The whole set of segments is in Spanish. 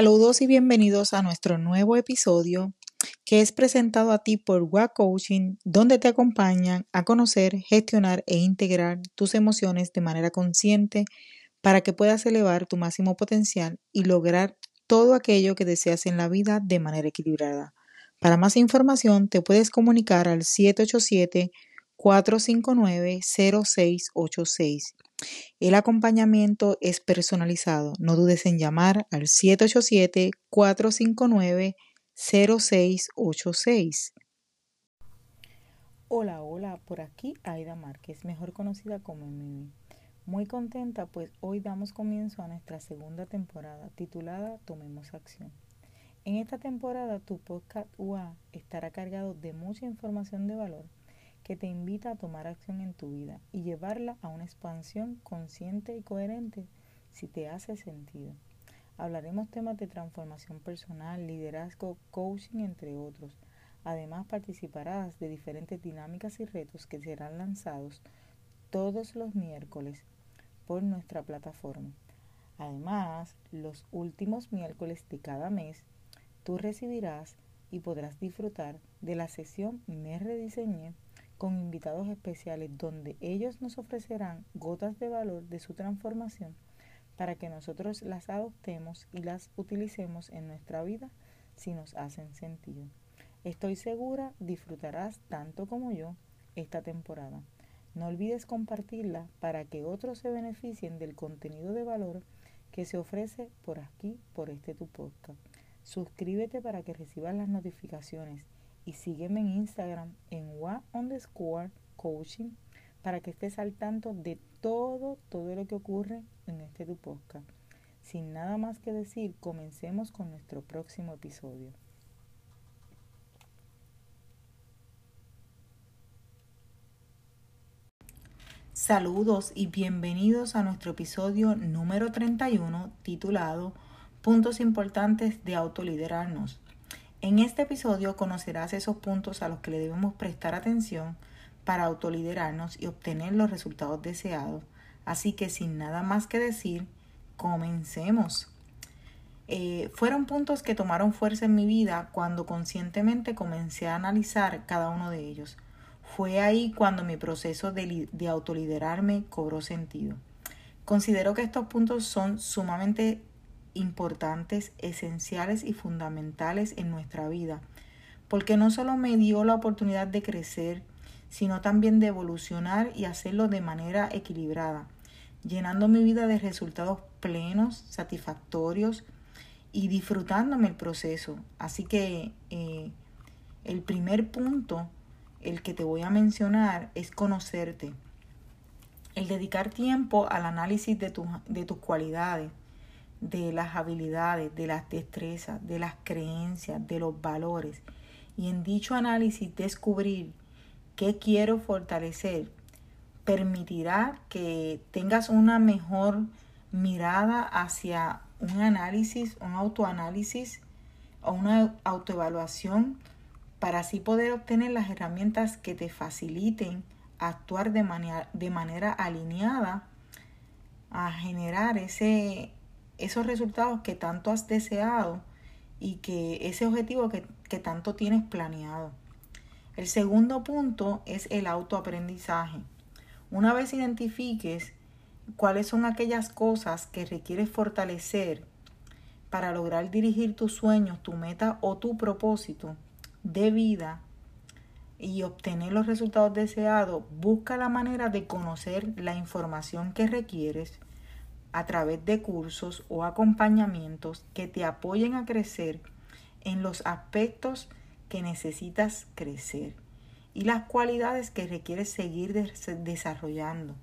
Saludos y bienvenidos a nuestro nuevo episodio que es presentado a ti por WA Coaching, donde te acompañan a conocer, gestionar e integrar tus emociones de manera consciente para que puedas elevar tu máximo potencial y lograr todo aquello que deseas en la vida de manera equilibrada. Para más información te puedes comunicar al 787 459 0686 el acompañamiento es personalizado. No dudes en llamar al 787-459-0686. Hola, hola, por aquí Aida Márquez, mejor conocida como Mimi. Muy contenta pues hoy damos comienzo a nuestra segunda temporada titulada Tomemos Acción. En esta temporada tu podcast UA estará cargado de mucha información de valor que te invita a tomar acción en tu vida y llevarla a una expansión consciente y coherente si te hace sentido. Hablaremos temas de transformación personal, liderazgo, coaching, entre otros. Además participarás de diferentes dinámicas y retos que serán lanzados todos los miércoles por nuestra plataforma. Además, los últimos miércoles de cada mes, tú recibirás y podrás disfrutar de la sesión Me Rediseñé con invitados especiales donde ellos nos ofrecerán gotas de valor de su transformación para que nosotros las adoptemos y las utilicemos en nuestra vida si nos hacen sentido. Estoy segura disfrutarás tanto como yo esta temporada. No olvides compartirla para que otros se beneficien del contenido de valor que se ofrece por aquí, por este tu podcast. Suscríbete para que recibas las notificaciones y sígueme en Instagram en wa underscore coaching para que estés al tanto de todo, todo lo que ocurre en este tu podcast. Sin nada más que decir, comencemos con nuestro próximo episodio. Saludos y bienvenidos a nuestro episodio número 31 titulado Puntos importantes de autoliderarnos. En este episodio conocerás esos puntos a los que le debemos prestar atención para autoliderarnos y obtener los resultados deseados. Así que sin nada más que decir, comencemos. Eh, fueron puntos que tomaron fuerza en mi vida cuando conscientemente comencé a analizar cada uno de ellos. Fue ahí cuando mi proceso de, de autoliderarme cobró sentido. Considero que estos puntos son sumamente importantes, esenciales y fundamentales en nuestra vida, porque no solo me dio la oportunidad de crecer, sino también de evolucionar y hacerlo de manera equilibrada, llenando mi vida de resultados plenos, satisfactorios y disfrutándome el proceso. Así que eh, el primer punto, el que te voy a mencionar, es conocerte. El dedicar tiempo al análisis de, de tus cualidades, de las habilidades, de las destrezas, de las creencias, de los valores. Y en dicho análisis descubrir qué quiero fortalecer permitirá que tengas una mejor mirada hacia un análisis, un autoanálisis o una autoevaluación para así poder obtener las herramientas que te faciliten actuar de manera, de manera alineada a generar ese esos resultados que tanto has deseado y que ese objetivo que, tanto tienes planeado. El segundo punto es el autoaprendizaje. Una vez identifiques cuáles son aquellas cosas que requieres fortalecer para lograr dirigir tus sueños, tu meta o tu propósito de vida y obtener los resultados deseados, busca la manera de conocer la información que requieres a través de cursos o acompañamientos que te apoyen a crecer en los aspectos que necesitas crecer y las cualidades que requieres seguir desarrollando.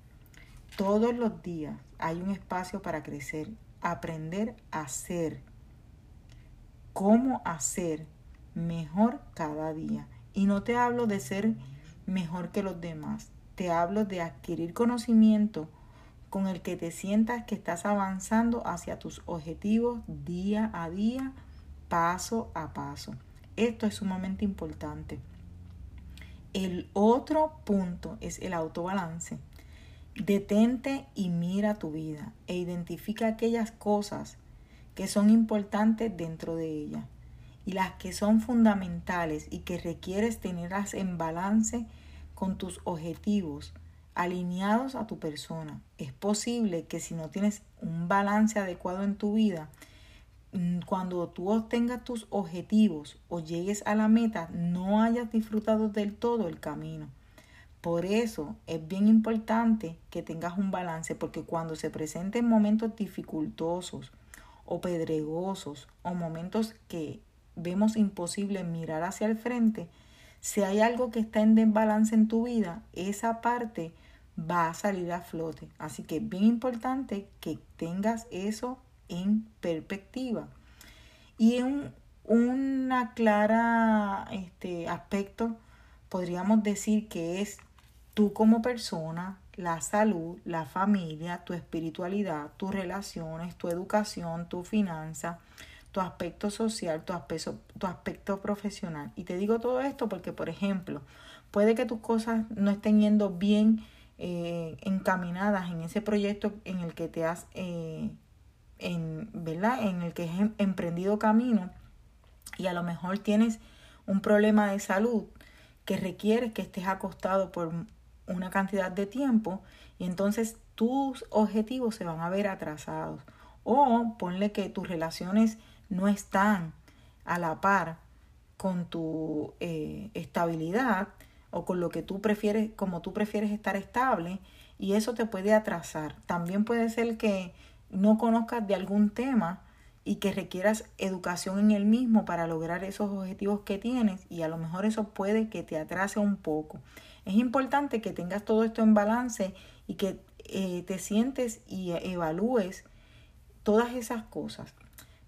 Todos los días hay un espacio para crecer, aprender a hacer, cómo hacer mejor cada día. Y no te hablo de ser mejor que los demás, te hablo de adquirir conocimiento con el que te sientas que estás avanzando hacia tus objetivos día a día, paso a paso. Esto es sumamente importante. El otro punto es el autobalance. Detente y mira tu vida e identifica aquellas cosas que son importantes dentro de ella y las que son fundamentales y que requieres tenerlas en balance con tus objetivos alineados a tu persona. Es posible que si no tienes un balance adecuado en tu vida, mm, cuando tú obtengas tus objetivos o llegues a la meta, no hayas disfrutado del todo el camino. Por eso es bien importante que tengas un balance, porque cuando se presenten momentos dificultosos o pedregosos o momentos que vemos imposible mirar hacia el frente, si hay algo que está en desbalance en tu vida, esa parte va a salir a flote. Así que bien importante que tengas eso en perspectiva. Y un una clara este, aspecto podríamos decir que es tú como persona, la salud, la familia, tu espiritualidad, tus relaciones, tu educación, tu finanza, tu aspecto social, tu aspecto, tu aspecto profesional. Y te digo todo esto porque, por ejemplo, puede que tus cosas no estén yendo bien eh, encaminadas en ese proyecto en el que te has, eh, en, ¿verdad? En el que has em, emprendido camino y a lo mejor tienes un problema de salud que requiere que estés acostado por una cantidad de tiempo y entonces tus objetivos se van a ver atrasados. O ponle que tus relaciones no están a la par con tu eh, estabilidad o con lo que tú prefieres, como tú prefieres estar estable y eso te puede atrasar. También puede ser que no conozcas de algún tema y que requieras educación en el mismo para lograr esos objetivos que tienes y a lo mejor eso puede que te atrase un poco. Es importante que tengas todo esto en balance y que eh, te sientes y evalúes todas esas cosas.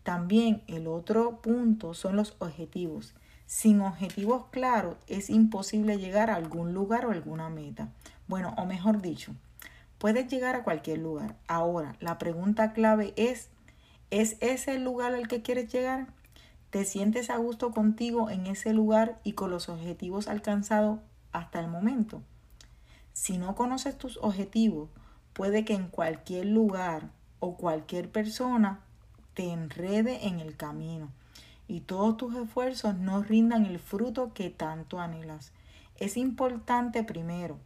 También el otro punto son los objetivos. Sin objetivos claros es imposible llegar a algún lugar o alguna meta. Bueno, o mejor dicho, puedes llegar a cualquier lugar. Ahora, la pregunta clave es, ¿es ese el lugar al que quieres llegar? ¿Te sientes a gusto contigo en ese lugar y con los objetivos alcanzados hasta el momento. Si no conoces tus objetivos, puede que en cualquier lugar o cualquier persona te enrede en el camino y todos tus esfuerzos no rindan el fruto que tanto anhelas. Es importante primero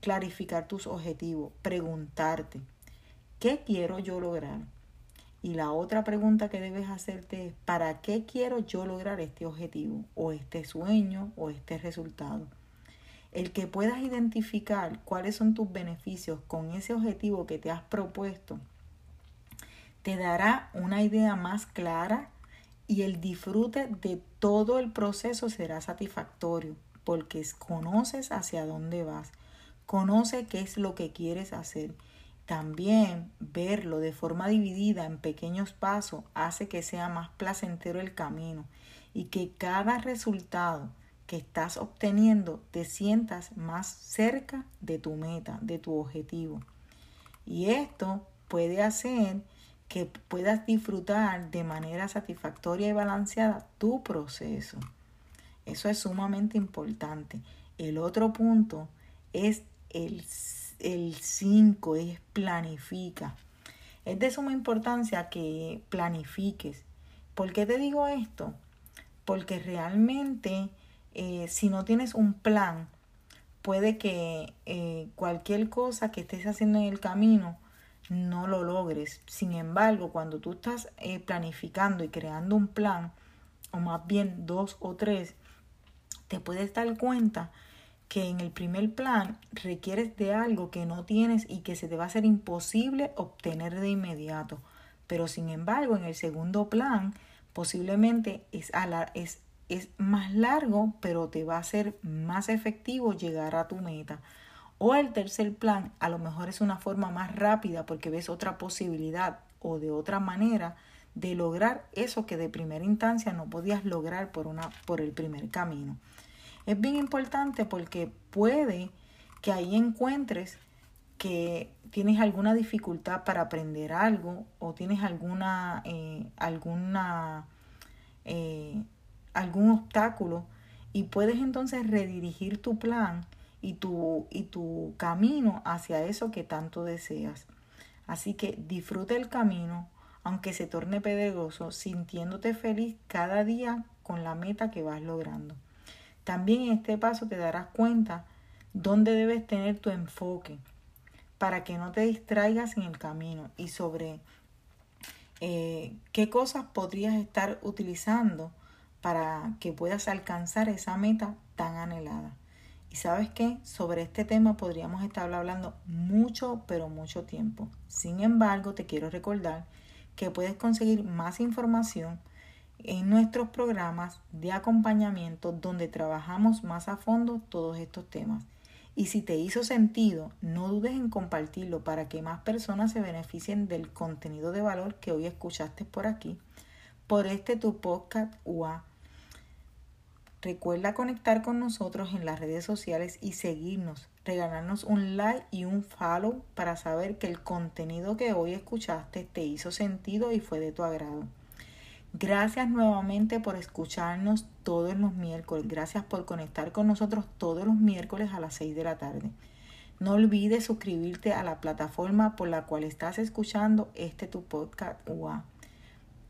clarificar tus objetivos, preguntarte, ¿qué quiero yo lograr? Y la otra pregunta que debes hacerte es, ¿para qué quiero yo lograr este objetivo o este sueño o este resultado? El que puedas identificar cuáles son tus beneficios con ese objetivo que te has propuesto, te dará una idea más clara y el disfrute de todo el proceso será satisfactorio porque conoces hacia dónde vas, conoce qué es lo que quieres hacer. También verlo de forma dividida en pequeños pasos hace que sea más placentero el camino y que cada resultado que estás obteniendo te sientas más cerca de tu meta, de tu objetivo. Y esto puede hacer que puedas disfrutar de manera satisfactoria y balanceada tu proceso. Eso es sumamente importante. El otro punto es el 5, es planifica. Es de suma importancia que planifiques. ¿Por qué te digo esto? Porque realmente eh, si no tienes un plan, puede que eh, cualquier cosa que estés haciendo en el camino no lo logres. Sin embargo, cuando tú estás eh, planificando y creando un plan, o más bien dos o tres, te puedes dar cuenta que en el primer plan requieres de algo que no tienes y que se te va a hacer imposible obtener de inmediato. Pero sin embargo, en el segundo plan, posiblemente es, es es más largo, pero te va a ser más efectivo llegar a tu meta. O el tercer plan a lo mejor es una forma más rápida porque ves otra posibilidad o de otra manera de lograr eso que de primera instancia no podías lograr por, una, por el primer camino. Es bien importante porque puede que ahí encuentres que tienes alguna dificultad para aprender algo o tienes alguna, eh, alguna eh, algún obstáculo y puedes entonces redirigir tu plan y tu, y tu camino hacia eso que tanto deseas. Así que disfruta el camino, aunque se torne pedregoso, sintiéndote feliz cada día con la meta que vas logrando. También en este paso te darás cuenta dónde debes tener tu enfoque para que no te distraigas en el camino y sobre eh, qué cosas podrías estar utilizando para que puedas alcanzar esa meta tan anhelada. Y sabes qué, sobre este tema podríamos estar hablando mucho, pero mucho tiempo. Sin embargo, te quiero recordar que puedes conseguir más información en nuestros programas de acompañamiento donde trabajamos más a fondo todos estos temas. Y si te hizo sentido, no dudes en compartirlo para que más personas se beneficien del contenido de valor que hoy escuchaste por aquí, por este tu podcast UA. Recuerda conectar con nosotros en las redes sociales y seguirnos, regalarnos un like y un follow para saber que el contenido que hoy escuchaste te hizo sentido y fue de tu agrado. Gracias nuevamente por escucharnos todos los miércoles. Gracias por conectar con nosotros todos los miércoles a las 6 de la tarde. No olvides suscribirte a la plataforma por la cual estás escuchando este tu podcast UA.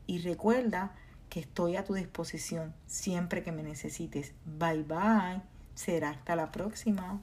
Y recuerda que estoy a tu disposición siempre que me necesites. Bye bye. Será hasta la próxima.